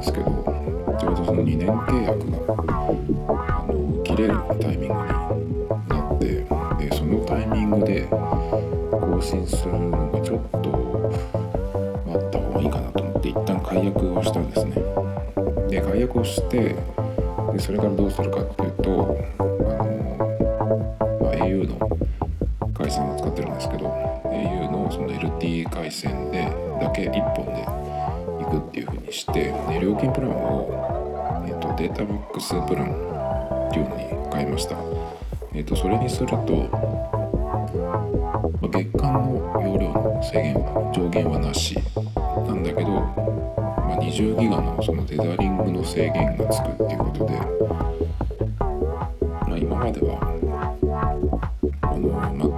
ですけどちょうどその2年契約があの切れるタイミングになってでそのタイミングで更新するのがちょっと待った方がいいかなと思って一旦解約をしたんですね。で解約をしてでそれからどうするかっていうとデータボックスプランっていうのに変えました。えーと、それにすると、ま、月間の容量の制限は上限はなしなんだけど、まあ、20ギガのそのデザリングの制限がつくっていうことで、まあ、今まではあの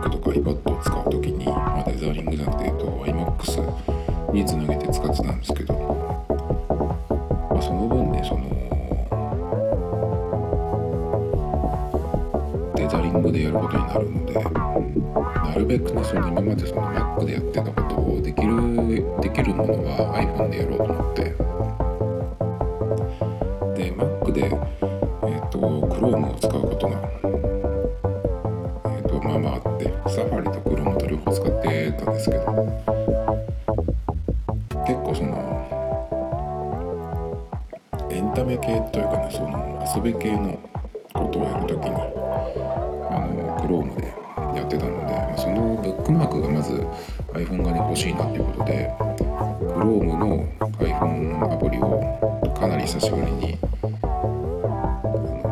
Mac とか iPad を使う時に、まあ、デザリングじゃなくて、えっと、iMAX につなげて使ってたんですけど、ングでやることになるのでなるべくねその今までその Mac でやってたことをできるできるものは iPhone でやろうと思って。で Mac で、えーと、Chrome を使うことが、えーと、まあまああって Safari と Chrome と両方使ってたんですけど。結構そのエンタメ系というかねその遊び系のことをやるときに Chrome でやってたのでそのブックマークがまず iPhone 側に欲しいなっていうことで Chrome の iPhone アプリをかなり久しぶりに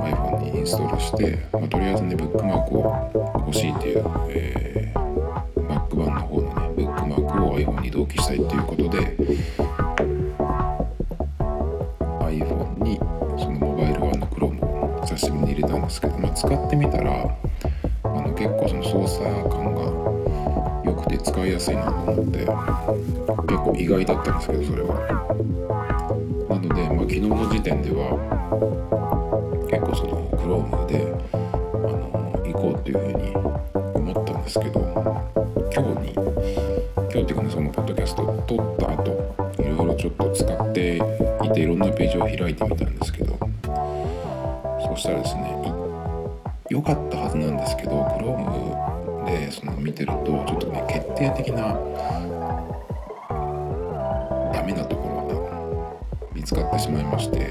iPhone にインストールして、まあ、とりあえずねブックマークを欲しいっていう、えー、Mac 版の方のねブックマークを iPhone に同期したいっていうことでいなと思って結構意外だったんですけどそれは。なので、まあ、昨日の時点では結構その Chrome であの行こうっていうふうに思ったんですけど今日に今日っていうかねそのポッドキャスト撮った後いろいろちょっと使っていていろんなページを開いてみたんですけどそしたらですね良かったはずなんですけど Chrome でその見てるとちょっと定的なダメなところが見つかってしまいまして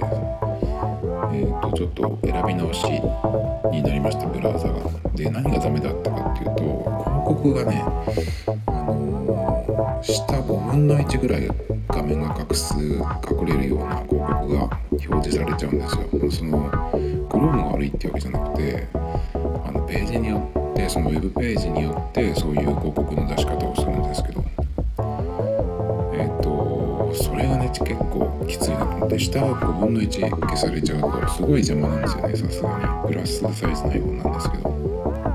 えー、とちょっと選び直しになりましたブラウザが。で何がダメだったかっていうと広告がね、あのー、下5分の1ぐらい画面が隠す隠れるような広告が表示されちゃうんですよ。その Chrome が悪いってわけじゃなくてページによってそのウェブページによってそういう広告の出し方をするんですけど。えっ、ー、とそれがね結構きついなと。思って下は5分の1消されちゃうとすごい邪魔なんですよねさすがに。プラスサイズの iPhone なんですけど。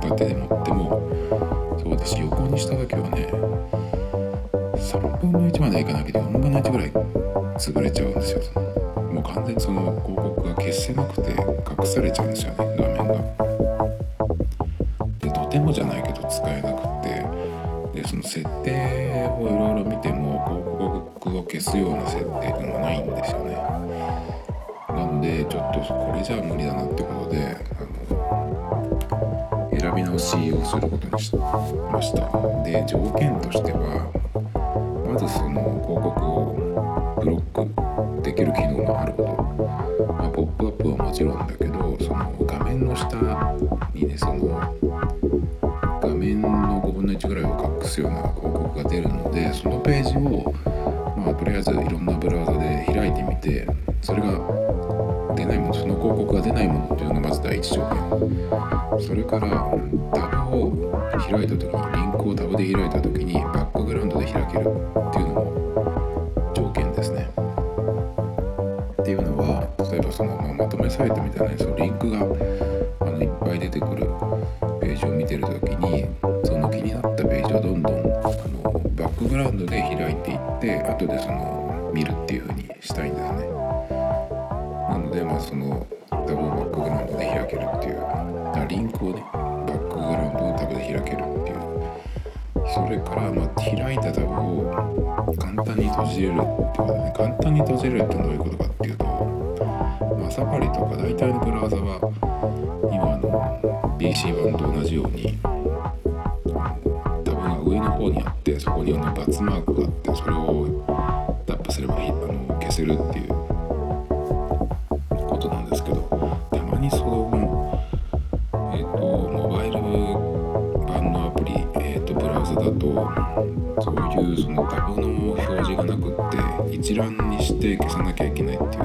縦で持ってもそうです。横にした時はね3分の1までいかなきゃ4分の1ぐらい潰れちゃうんですよ。もう完全にその広告が消せなくて隠されちゃうんですよね画面が。てもじゃないけど使えなくてでその設定をいろいろ見ても広告を消すような設定っていうのがないんですよね。なのでちょっとこれじゃあ無理だなってことであの選び直しをすることにしました。で条件としてはまずその広告をブロックできる機出るのでそのページをまあとりあえずいろんなブラウザで開いてみてそれが出ないものその広告が出ないものというのがまず第一条件。それからタブを開いた時にリンクをタブで開いた時にバックグラウンドで開けるっていうのも条件ですね。っていうのは例えばその、ま、まとめサイトみたいなそのリンクがあのいっぱい出てくるページを見てる時にじれるね簡単に閉じれるってどういうことかっていうとまあサファリとか大体のブラウザは今の BC 版と同じようにそういうそのタブの表示がなくって一覧にして消さなきゃいけないっていう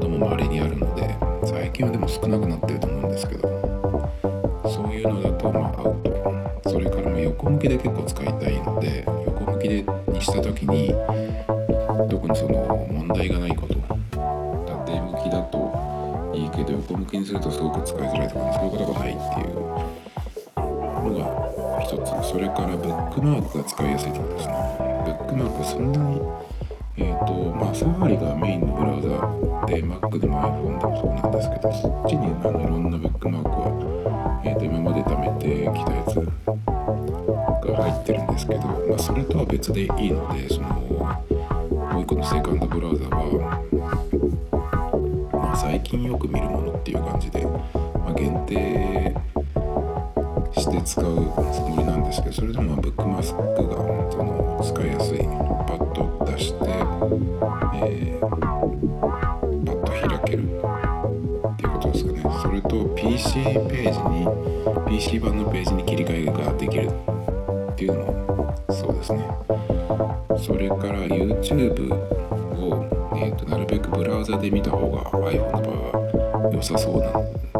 のも稀にあるので最近はでも少なくなってると思うんですけどそういうのだとまあアウトそれからまあ横向きで結構使いたいので横向きでにした時に特にその問題がないこと。縦向きだといいけど横向きにするとすごく使いづらいとかそういうことがクマークが使いやすいところですね。ブックマークそんなにえーとまあ、サファリがメインのブラウザで Mac でも iPhone でもそうなんですけどそっちにあのいろんなブックマークは、えー、と今まで貯めてきたやつが入ってるんですけど、まあ、それとは別でいいのでそのもう一個のセカンドブラウザは、まあ、最近よく見るものっていう感じで、まあ、限定して使うつもりなんですけどそれでもブックマスクがその使いやすいパッと出して、えーパッと開けるっていうことですかね。それと PC ページに PC 版のページに切り替えができるっていうのもそうですね。それから YouTube を、えーとなるべくブラウザで見た方が iPhone の場合は良さそうな感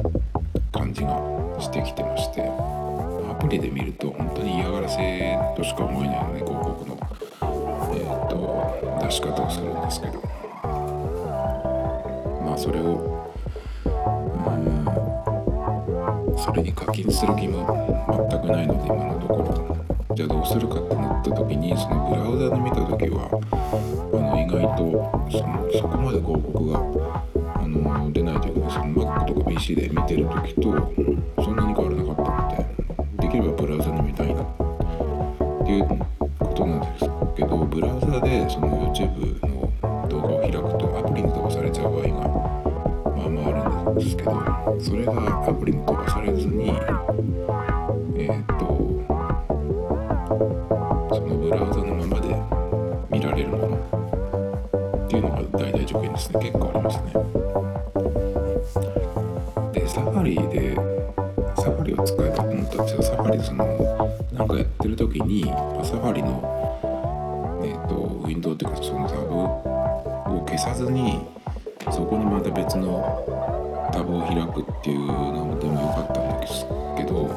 せとしか思えないよね広告の、えー、と出し方をするんですけど。まあそれをそれに課金する気も全くないので今のところ。じゃあどうするかってなった時にそのブラウザで見た時はあの意外とそのそこまで広告があの出ないというかその Mac とか PC で見てる時とまあまあるんですけどそれがアプリに飛ばされずにえーとそのブラウザのままで見られるものっていうのが大々条件ですね。結構ありますね。でサファリでサファリを使えばと思ったんですよサファリそのなんかやってる時にサファリのえっ、とウィンドウっていうかそのタブを消さずにそこにまた別のタブを開くっていうのもでもよかったんですけど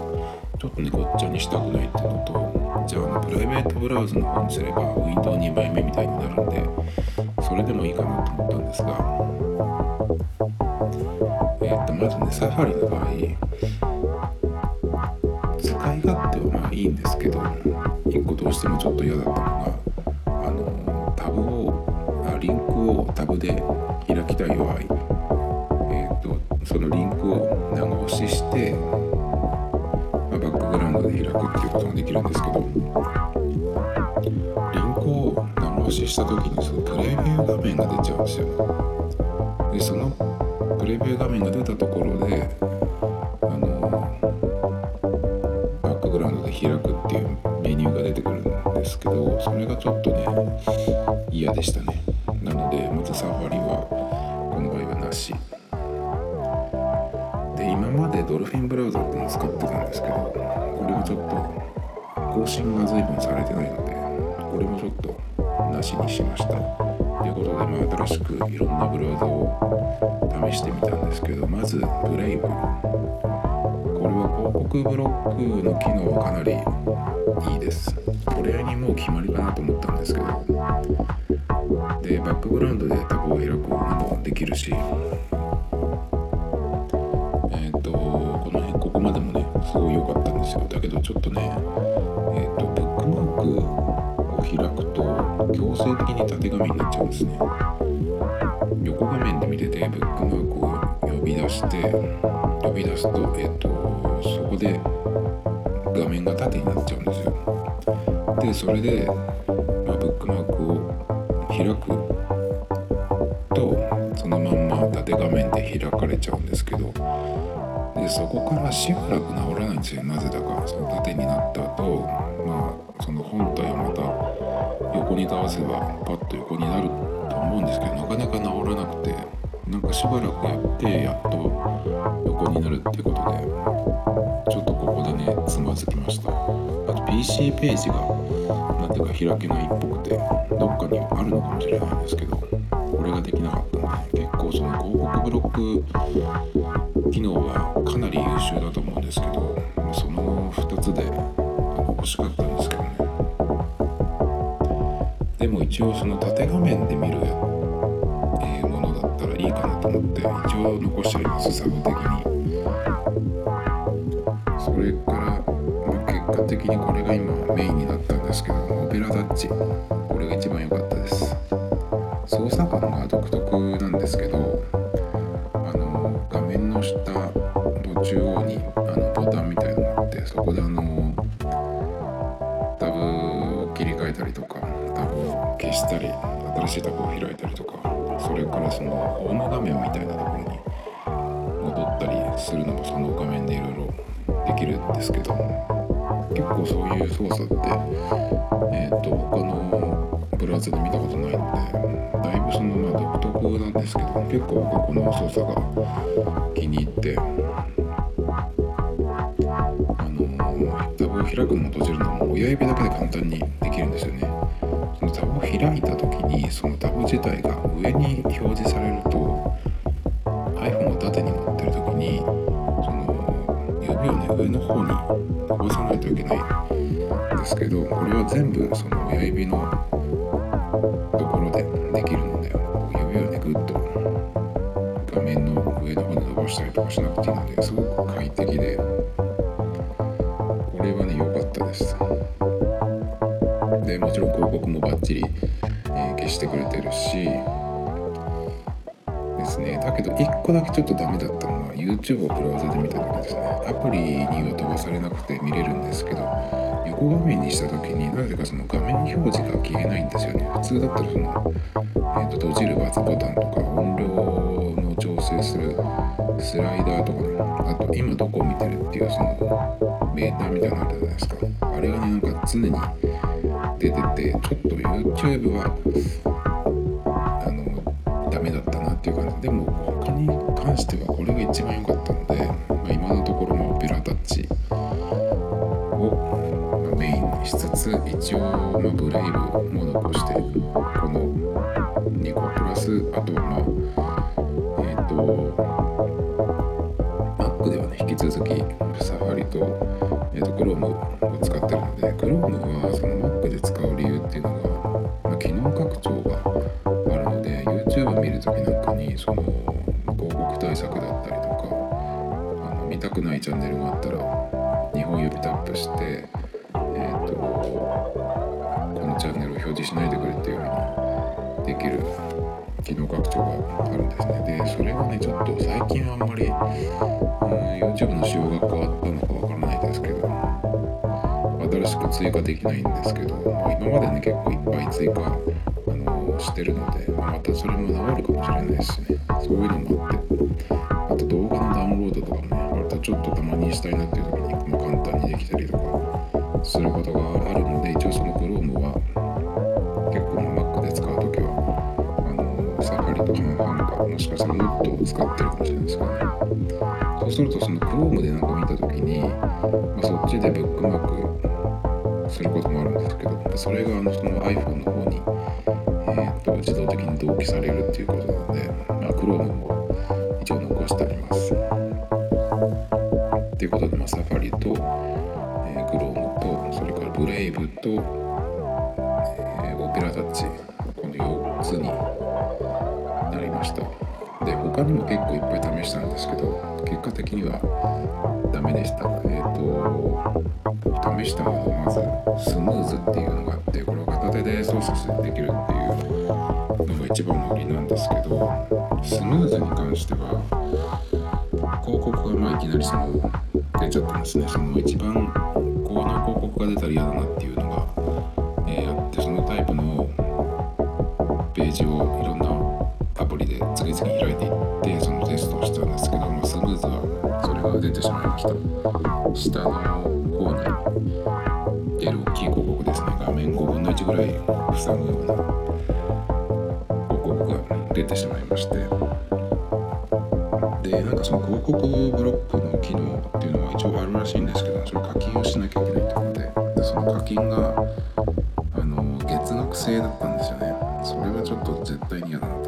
ちょっとねごっちゃにしたくないっていうのとじゃああのプライベートブラウザの方にすればウィンドウ2枚目みたいになるんでそれでもいいかなと思ったんですがえっとまずねサファリの場合使い勝手はまあいいんですけど一個どうしてもちょっと嫌だったのがあのタブをあリンクをタブで開きたい場合えっとそのリンクを長押しして、まあバックグラウンドで開くっていうことができるんですけどリンクを長押しした時にそのプレビュー画面が出ちゃうんですよ。でそのプレビュー画面が出たところであのバックグラウンドで開くっていうメニューが出てくるんですけどそれがちょっとね嫌でした。今までドルフィンブラウザってのを使ってたんですけどこれがちょっと更新が随分されてないのでこれもちょっとなしにしました。ということで、まあ、新しくいろんなブラウザを試してみたんですけどまずブレイブ。これは広告ブロックの機能はかなりいいです。これにもう決まりかなと思ったんですけど。でバックグラウンドでタブを開くのもできるしごい良かったんですよ。だけどちょっとねえっ、ー、とブックマークを開くと強制的に縦画面になっちゃうんですね。横画面で見ててブックマークを呼び出して呼び出すとえっ、ー、とそこで画面が縦になっちゃうんですよ。でそれで、まあ、ブックマークを開くとそのまんま縦画面で開かれちゃうんですけどでそこからしばらく治らないんですよ。なぜだかその縦になった後まあその本体をまた横に倒せばパッと横になると思うんですけどなかなか治らなくてなんかしばらくやってやっと横になるっていうことでちょっとここでねつまずきました。あと PC ページがなぜか開けないっぽくてどっかにあるのかもしれないんですけどこれができなかったので結構その広告ブロック機能はかなり優秀だと思うんですけどその2つで欲しかったんですけどね。でも一応その縦画面で見る、え、ものだったらいいかなと思って一応残してありますサブ的に。それから、ま、結果的にこれが今メインになったんですけどオペラタッチ。これが一番良かったです。するのもその画面でいろいろできるんですけど結構そういう操作ってえ、ー、と他のブラウザで見たことないのでだいぶそのまあ独特なんですけど結構僕この操作が気に入ってあのタブを開くのも閉じるのも親指だけで簡単にできるんですよね。そのタブを開いた時にそのタブ自体が上に表示されると上の方に伸ばさないといけないんですけどこれは全部その親指のところでできるので指をねぐっと画面の上の方に伸ばしたりとかしなくていいのですごく快適でこれはね良かったです。でもちろん広告もバッチリ、え、消してくれてるしですね。だけど1個だけちょっとダメだったのは YouTube をブラウザで見た時ですね。アプリには飛ばされなくて見れるんですけど横画面にした時になぜかその画面表示が消えないんですよね。普通だったらその、えーと、閉じるバツボタンとか音量の調整するスライダーとかね。あと今どこを見てるっていうそのメーターみたいなのあるじゃないですか。あれがねなんか常に出ててちょっと YouTube はっていうかでも他に関してはこれが一番良かったので、まあ、今のところもオペラタッチをメインにしつつ一応、ま、ブレイブも残して YouTube の仕様が変わったのかわからないですけど新しく追加できないんですけど、まあ、今までね結構いっぱい追加あのしてるので、まあ、またそれも治るかもしれないしね。そういうのもあって。あと動画のダウンロードとかもね割とちょっとたまにしたいなっていう時に、まあ、簡単にできたりとかすることがあるので一応そのでブックマークすることもあるんですけどそれがあのその iPhone の方に、えーと、自動的に同期されるっていうことなので、まあ、Chrome も一応残してあります。ということで、まあ、サファリと、えー、Chrome とそれからブレイブとオペラタッチこの4つに他にも結構いっぱい試したんですけど結果的にはダメでした。えっ、ー、と試したのはまずスムーズっていうのがあってこれを片手で操作できるっていうのが一番の売りなんですけどスムーズに関しては広告がまあいきなりその出ちゃったんですね。その一番この広告が出たら嫌だなっていうのが出てしまいました下の方に出る大きい広告ですね画面5分の1ぐらい塞ぐような広告が出てしまいまして。でなんかその広告ブロックの機能っていうのは一応あるらしいんですけどそれ課金をしなきゃいけないってことで。でその課金があの月額制だったんですよね。それはちょっと絶対に嫌だなと、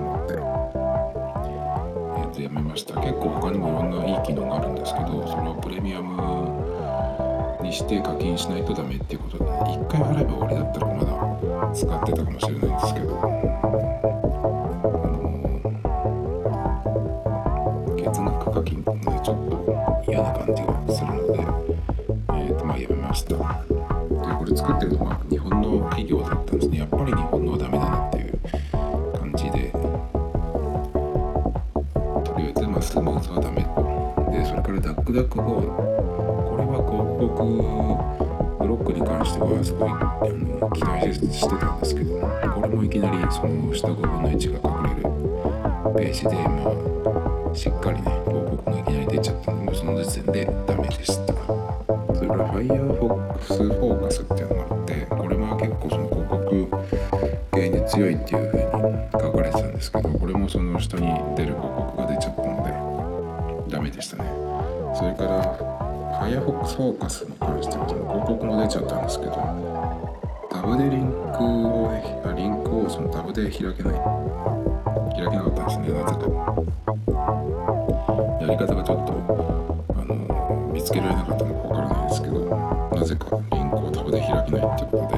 ました。結構他にもいろんないい機能があるんですけどそれをプレミアムにして課金しないとダメっていうことで1回払えば終わりだったらまだ使ってたかもしれないんですけど課金でちょっと嫌な感じがするので、えー、とまあやめました。でこれ作ってるはすごいあの期待してたんですけどこれもいきなりその下5分の1が隠れるページでまあしっかりね広告がいきなり出ちゃったのでその時点でダメでした。それから Firefox フォーカスっていうのがあって Firefox フォーカスに関してはその広告も出ちゃったんですけどタブでリンクをねリンクをそのタブで開けない。開けなかったんですねなぜか。やり方がちょっとあの見つけられなかったのかわからないですけどなぜかリンクをタブで開けないってことで、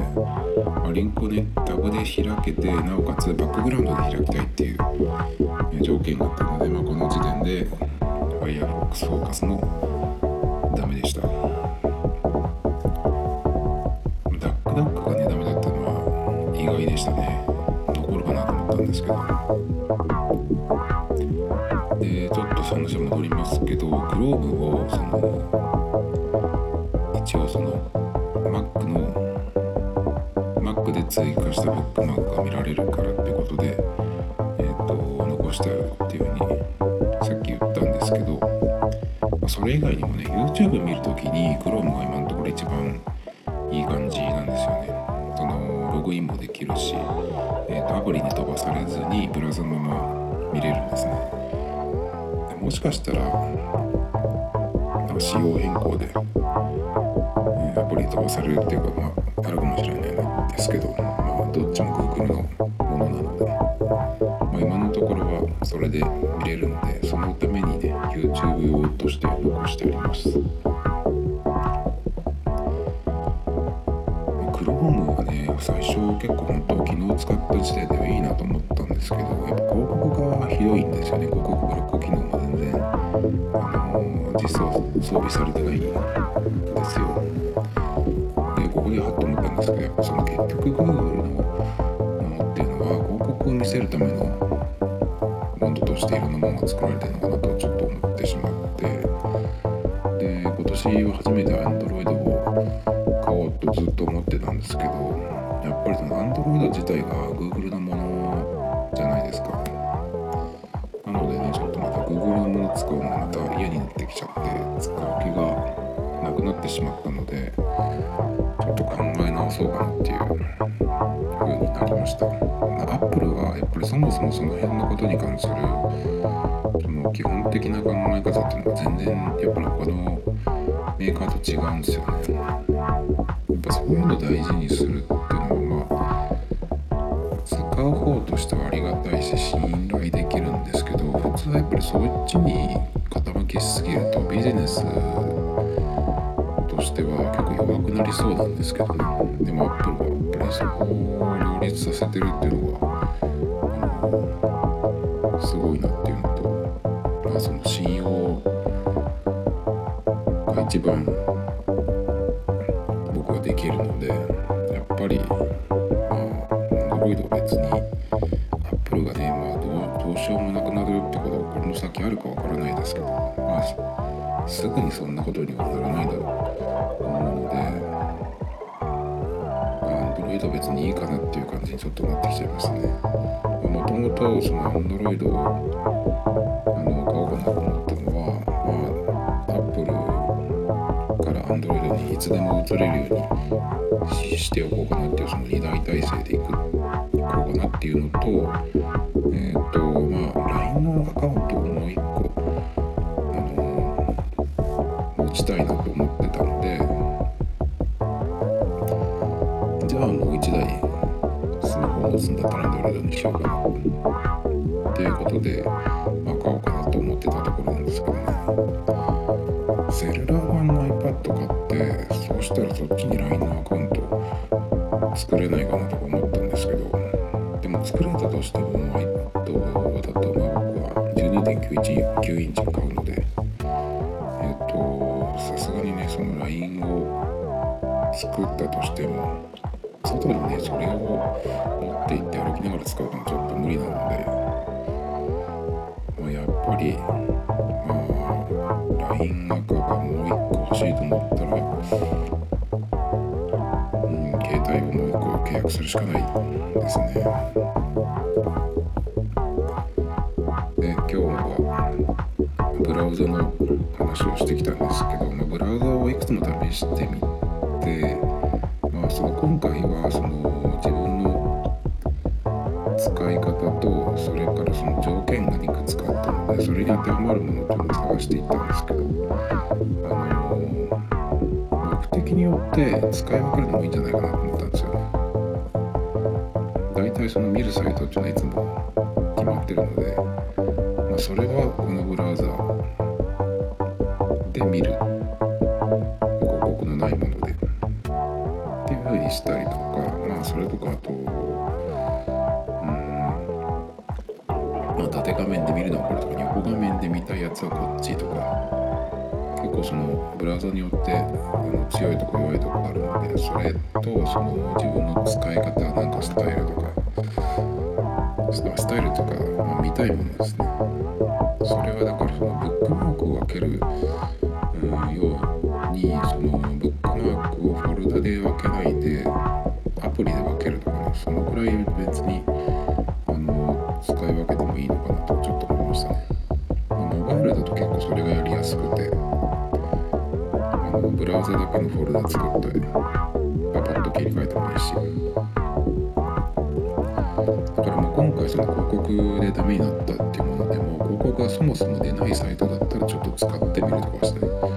まあ、リンクをねタブで開けてなおかつバックグラウンドで開きたいっていう条件があったので、まあ、この時点で Firefox フォーカスのダメでした。ダックダックがねダメだったのは意外でしたね。残るかなと思ったんですけど。でちょっとその話戻りますけどグローブをその一応その Mac の Mac で追加したブックマークが見られるからってことで、えーと、残してあるっていうふうにさっき言ったんですけど、それ以外にもね YouTube 見るときに Chrome が今のところ一番いい感じなんですよね。そのログインもできるし、えーと、アプリに飛ばされずにブラウザのまま見れるんですね。もしかしたらなんか仕様変更で、えー、アプリに飛ばされるっていうか、まあ、あるかもしれないんですけど、Chrome はね最初結構本当昨日使った時点ではいいなと思ったんですけどやっぱ広告がひどいんですよね広告ブロック機能も全然。あの実装装備されてないんですよ。でここでハッと思ったんですけどやっぱその結局 Google のものっていうのは広告を見せるためのものとしていろんなものが作られてるのかな自体が Google のものじゃないですか。なのでねちょっとまた Google のもの使うのがまた嫌になってきちゃって使う気がなくなってしまったのでちょっと考え直そうかなっていう風になりました。アップルはやっぱりそもそもその辺のことに関するその基本的な考え方っていうのは全然やっぱり他のメーカーと違うんですよね。やっぱそういうの大事にするとしてはありがたいし信頼できるんですけど普通はやっぱりそっちに傾きすぎるとビジネスとしては結構弱くなりそうなんですけどね。でもアップルはやっぱりそこを両立させてるっていうのがすごいなっていうのとまあその信用が一番僕はできるのでやっぱりまあ Android は別にですけどまあすぐにそんなことにはならないだろうと思うので、まあ、Android 別にいいかなっていう感じにちょっとなってきちゃいますね。もともとその Android をあの買おうかなと思ったのは、まあ、Apple から Android にいつでも移れるようにしておこうかなっていうその2大体制でいくこうかなっていうのとえ、ー、1台スマホを持つんだったら Android にしようかな。っていうことで、まあ、買おうかなと思ってたところなんですけどねセルラー版の iPad 買ってそうしたらそっちに LINE のアカウント作れないかなとか思ったんですけど。でも作れたとしても iPad だとまあ僕は12.9インチ買うので。えっ、とさすがにねその LINE を作ったとしてもら使うのはちょっと無理なので、まあ、やっぱりまあ LINE アカがもう一個欲しいと思ったら、うん、携帯をもう一個契約するしかないですね。で今日はブラウザの話をしてきたんですけど、まあ、ブラウザをいくつも試してみてまあその今回はその条件がいくつかあったのでそれに当てはまるものというのを探していったんですけどあの目的によって使い分けるのもいいんじゃないかなと思ったんですよね。大体その見るサイトっていうのはいつも決まってるので、まあ、それはこのブラウザで見る広告のないものでっていう風にしたりとかまあそれとかあとま、縦画面で見るのはこれとか横画面で見たいやつはこっちとか結構そのブラウザによってあの強いとこ弱いとこがあるのでそれとその自分の使い方なんかスタイルとかスタイルとか、まあ、見たいものですね。それはだからそのブックマークを分ける、ようにそのブックマークをフォルダで分けないでアプリで分けるとかねそのくらい別にのフォルダ作ってパパッと切り替えてもいいし。だからもう今回その広告でダメになったっていうものでも広告がそもそも出ないサイトだったらちょっと使ってみるとかしてね。